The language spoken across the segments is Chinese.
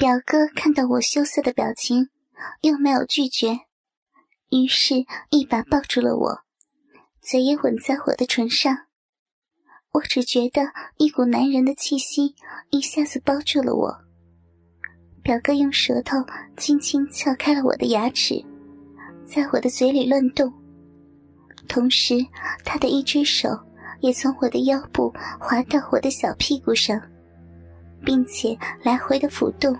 表哥看到我羞涩的表情，又没有拒绝，于是一把抱住了我，嘴也吻在我的唇上。我只觉得一股男人的气息一下子包住了我。表哥用舌头轻轻撬开了我的牙齿，在我的嘴里乱动，同时他的一只手也从我的腰部滑到我的小屁股上，并且来回的抚动。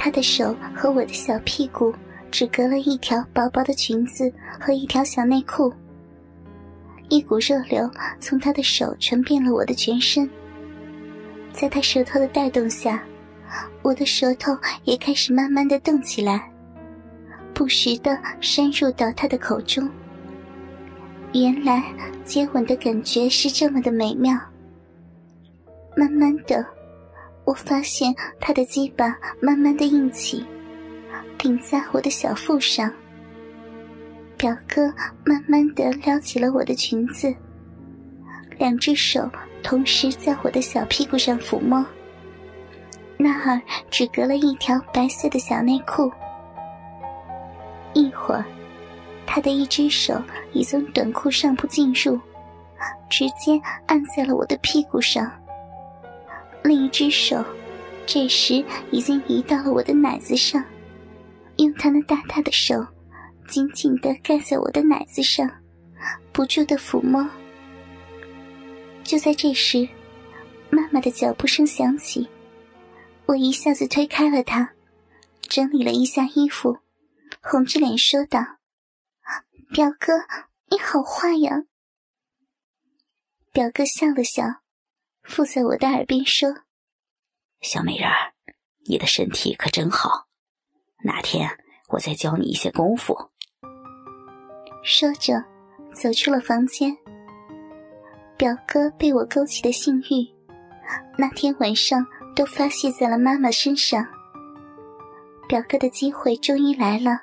他的手和我的小屁股只隔了一条薄薄的裙子和一条小内裤。一股热流从他的手传遍了我的全身，在他舌头的带动下，我的舌头也开始慢慢的动起来，不时的深入到他的口中。原来接吻的感觉是这么的美妙。慢慢的。我发现他的鸡巴慢慢的硬起，顶在我的小腹上。表哥慢慢的撩起了我的裙子，两只手同时在我的小屁股上抚摸。那儿只隔了一条白色的小内裤。一会儿，他的一只手已从短裤上部进入，直接按在了我的屁股上。另一只手，这时已经移到了我的奶子上，用他那大大的手，紧紧地盖在我的奶子上，不住地抚摸。就在这时，妈妈的脚步声响起，我一下子推开了他，整理了一下衣服，红着脸说道：“表哥，你好坏呀。”表哥笑了笑。附在我的耳边说：“小美人儿，你的身体可真好，哪天我再教你一些功夫。”说着，走出了房间。表哥被我勾起的性欲，那天晚上都发泄在了妈妈身上。表哥的机会终于来了，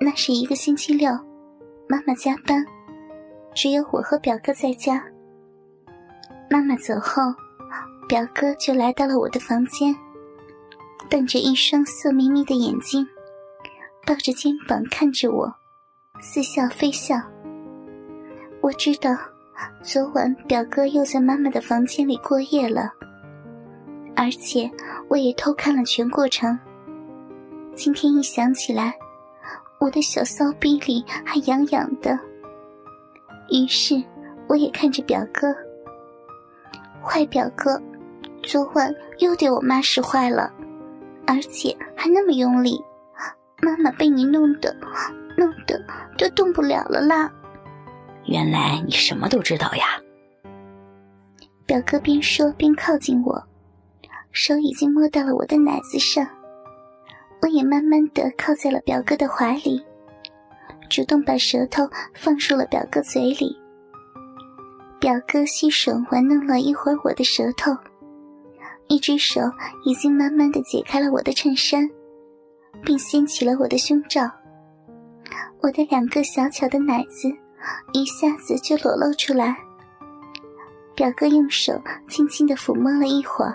那是一个星期六，妈妈加班，只有我和表哥在家。妈妈走后，表哥就来到了我的房间，瞪着一双色眯眯的眼睛，抱着肩膀看着我，似笑非笑。我知道，昨晚表哥又在妈妈的房间里过夜了，而且我也偷看了全过程。今天一想起来，我的小骚逼里还痒痒的，于是我也看着表哥。坏表哥，昨晚又对我妈使坏了，而且还那么用力，妈妈被你弄得，弄得都动不了了啦。原来你什么都知道呀！表哥边说边靠近我，手已经摸到了我的奶子上，我也慢慢的靠在了表哥的怀里，主动把舌头放入了表哥嘴里。表哥细手玩弄了一会儿我的舌头，一只手已经慢慢的解开了我的衬衫，并掀起了我的胸罩。我的两个小巧的奶子一下子就裸露出来。表哥用手轻轻的抚摸了一会儿，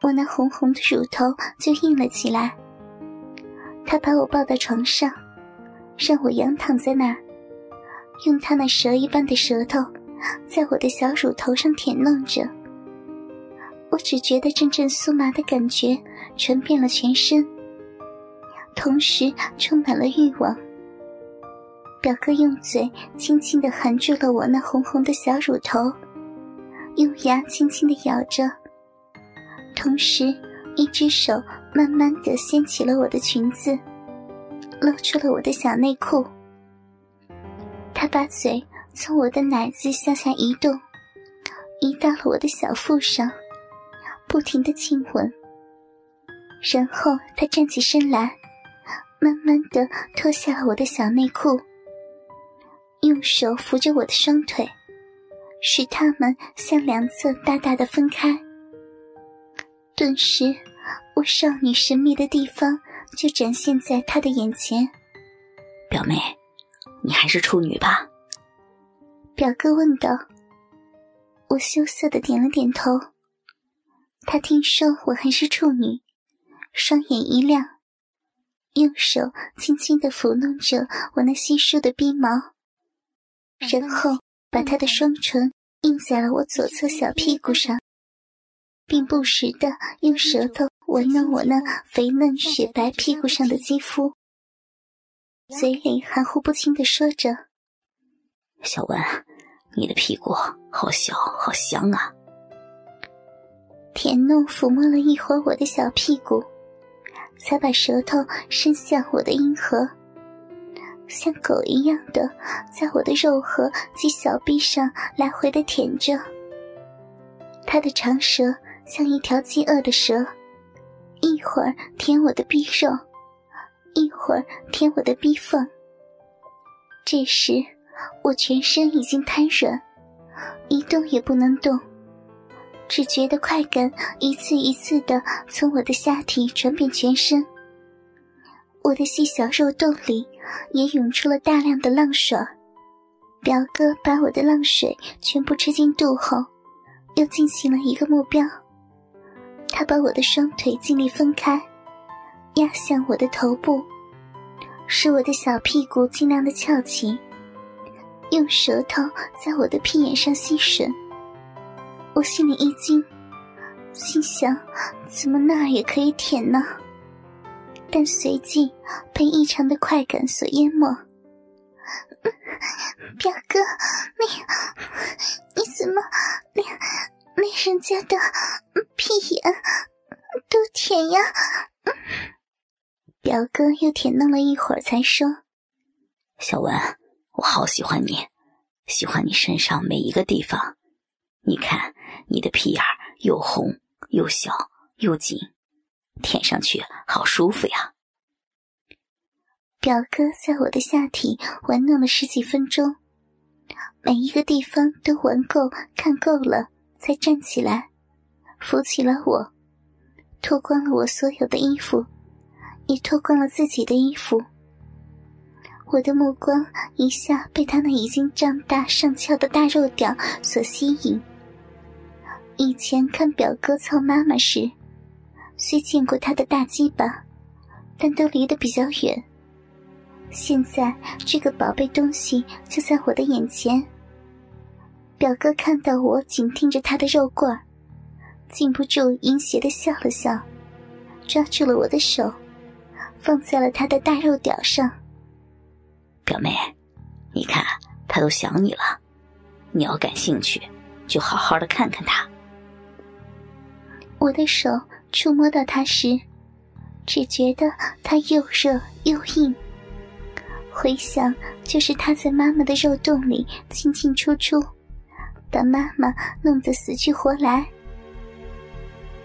我那红红的乳头就硬了起来。他把我抱到床上，让我仰躺在那儿，用他那蛇一般的舌头。在我的小乳头上舔弄着，我只觉得阵阵酥麻的感觉传遍了全身，同时充满了欲望。表哥用嘴轻轻地含住了我那红红的小乳头，用牙轻轻地咬着，同时一只手慢慢地掀起了我的裙子，露出了我的小内裤。他把嘴。从我的奶子向下移动，移到了我的小腹上，不停的亲吻。然后他站起身来，慢慢的脱下了我的小内裤，用手扶着我的双腿，使它们向两侧大大的分开。顿时，我少女神秘的地方就展现在他的眼前。表妹，你还是处女吧？表哥问道：“我羞涩的点了点头。他听说我还是处女，双眼一亮，用手轻轻的抚弄着我那稀疏的鬓毛，然后把他的双唇印在了我左侧小屁股上，并不时的用舌头闻弄我那肥嫩雪白屁股上的肌肤，嘴里含糊不清的说着：“小文，你的屁股好小，好香啊。”舔弄抚摸了一会儿我的小屁股，才把舌头伸向我的阴核，像狗一样的在我的肉核及小臂上来回的舔着。他的长舌像一条饥饿的蛇，一会儿舔我的臂肉，一会儿舔我的臂缝。这时，我全身已经瘫软，一动也不能动。只觉得快感一次一次的从我的下体传遍全身，我的细小肉洞里也涌出了大量的浪水。表哥把我的浪水全部吃进肚后，又进行了一个目标。他把我的双腿尽力分开，压向我的头部，使我的小屁股尽量的翘起，用舌头在我的屁眼上吸吮。我心里一惊，心想：怎么那儿也可以舔呢？但随即被异常的快感所淹没。表哥，你你怎么连连人家的屁眼都舔呀？表哥又舔弄了一会儿，才说：“小文，我好喜欢你，喜欢你身上每一个地方。”你看，你的屁眼又红又小又紧，舔上去好舒服呀！表哥在我的下体玩弄了十几分钟，每一个地方都玩够、看够了，才站起来，扶起了我，脱光了我所有的衣服，也脱光了自己的衣服。我的目光一下被他那已经胀大上翘的大肉屌所吸引。以前看表哥操妈妈时，虽见过他的大鸡巴，但都离得比较远。现在这个宝贝东西就在我的眼前。表哥看到我紧盯着他的肉棍儿，禁不住淫邪的笑了笑，抓住了我的手，放在了他的大肉屌上。表妹，你看他都想你了，你要感兴趣，就好好的看看他。我的手触摸到它时，只觉得它又热又硬。回想，就是他在妈妈的肉洞里进进出出，把妈妈弄得死去活来。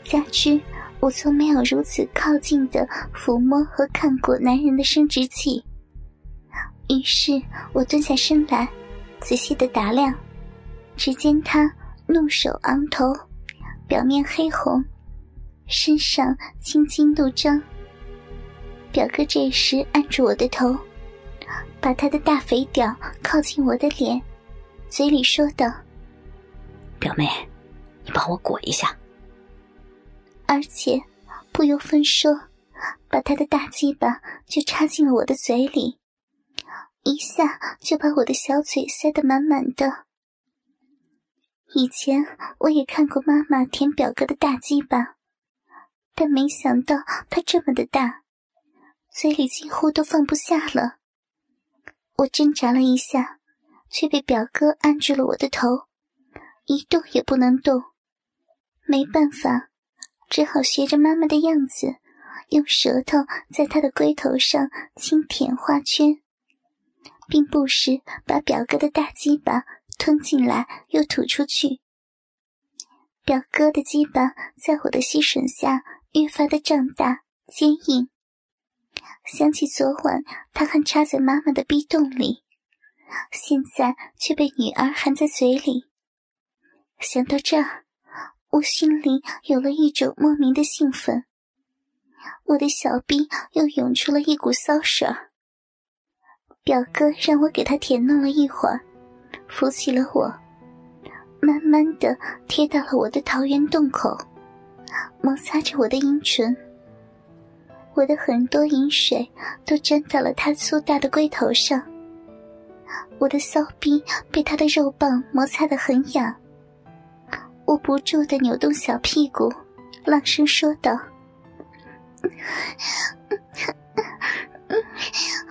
加之我从没有如此靠近的抚摸和看过男人的生殖器，于是我蹲下身来，仔细的打量。只见他怒手昂头。表面黑红，身上青筋怒张。表哥这时按住我的头，把他的大肥屌靠近我的脸，嘴里说道：“表妹，你帮我裹一下。”而且不由分说，把他的大鸡巴就插进了我的嘴里，一下就把我的小嘴塞得满满的。以前我也看过妈妈舔表哥的大鸡巴，但没想到他这么的大，嘴里几乎都放不下了。我挣扎了一下，却被表哥按住了我的头，一动也不能动。没办法，只好学着妈妈的样子，用舌头在他的龟头上轻舔画圈，并不时把表哥的大鸡巴。吞进来又吐出去，表哥的鸡巴在我的吸吮下越发的胀大坚硬。想起昨晚他还插在妈妈的逼洞里，现在却被女儿含在嘴里。想到这儿，我心里有了一种莫名的兴奋，我的小臂又涌出了一股骚水儿。表哥让我给他舔弄了一会儿。扶起了我，慢慢的贴到了我的桃源洞口，摩擦着我的阴唇。我的很多饮水都沾到了他粗大的龟头上，我的骚逼被他的肉棒摩擦得很痒。我不住的扭动小屁股，朗声说道：“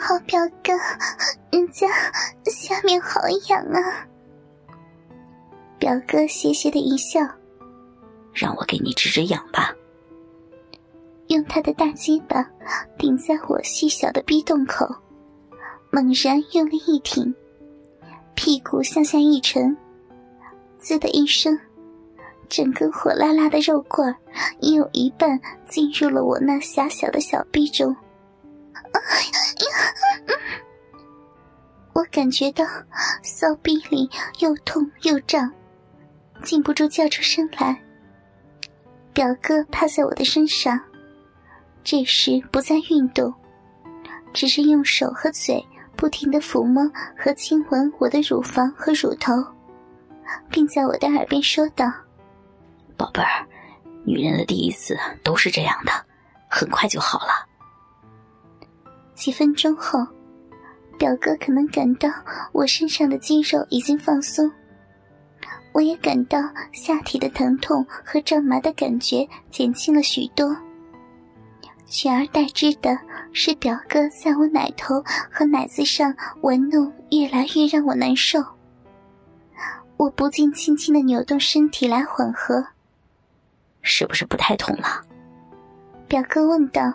好表哥，人家下面好痒啊！”表哥邪邪的一笑：“让我给你止止痒吧。”用他的大鸡巴顶在我细小的逼洞口，猛然用力一挺，屁股向下一沉，滋的一声，整根火辣辣的肉棍已有一半进入了我那狭小的小臂中。我感觉到骚逼里又痛又胀，禁不住叫出声来。表哥趴在我的身上。这时不再运动，只是用手和嘴不停的抚摸和亲吻我的乳房和乳头，并在我的耳边说道：“宝贝儿，女人的第一次都是这样的，很快就好了。”几分钟后，表哥可能感到我身上的肌肉已经放松，我也感到下体的疼痛和胀麻的感觉减轻了许多。取而代之的是表哥在我奶头和奶子上玩弄，越来越让我难受。我不禁轻轻的扭动身体来缓和。是不是不太痛了？表哥问道。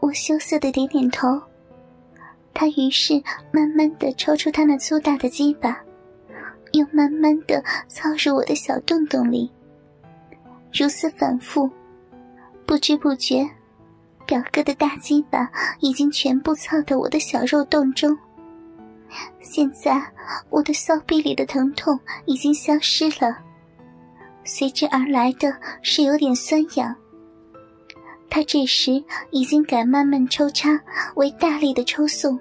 我羞涩的点点头。他于是慢慢的抽出他那粗大的鸡巴，又慢慢的操入我的小洞洞里。如此反复，不知不觉。表哥的大鸡巴已经全部操到我的小肉洞中，现在我的骚逼里的疼痛已经消失了，随之而来的是有点酸痒。他这时已经改慢慢抽插为大力的抽送，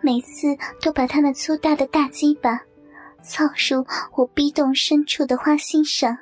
每次都把他那粗大的大鸡巴操入我逼洞深处的花心上。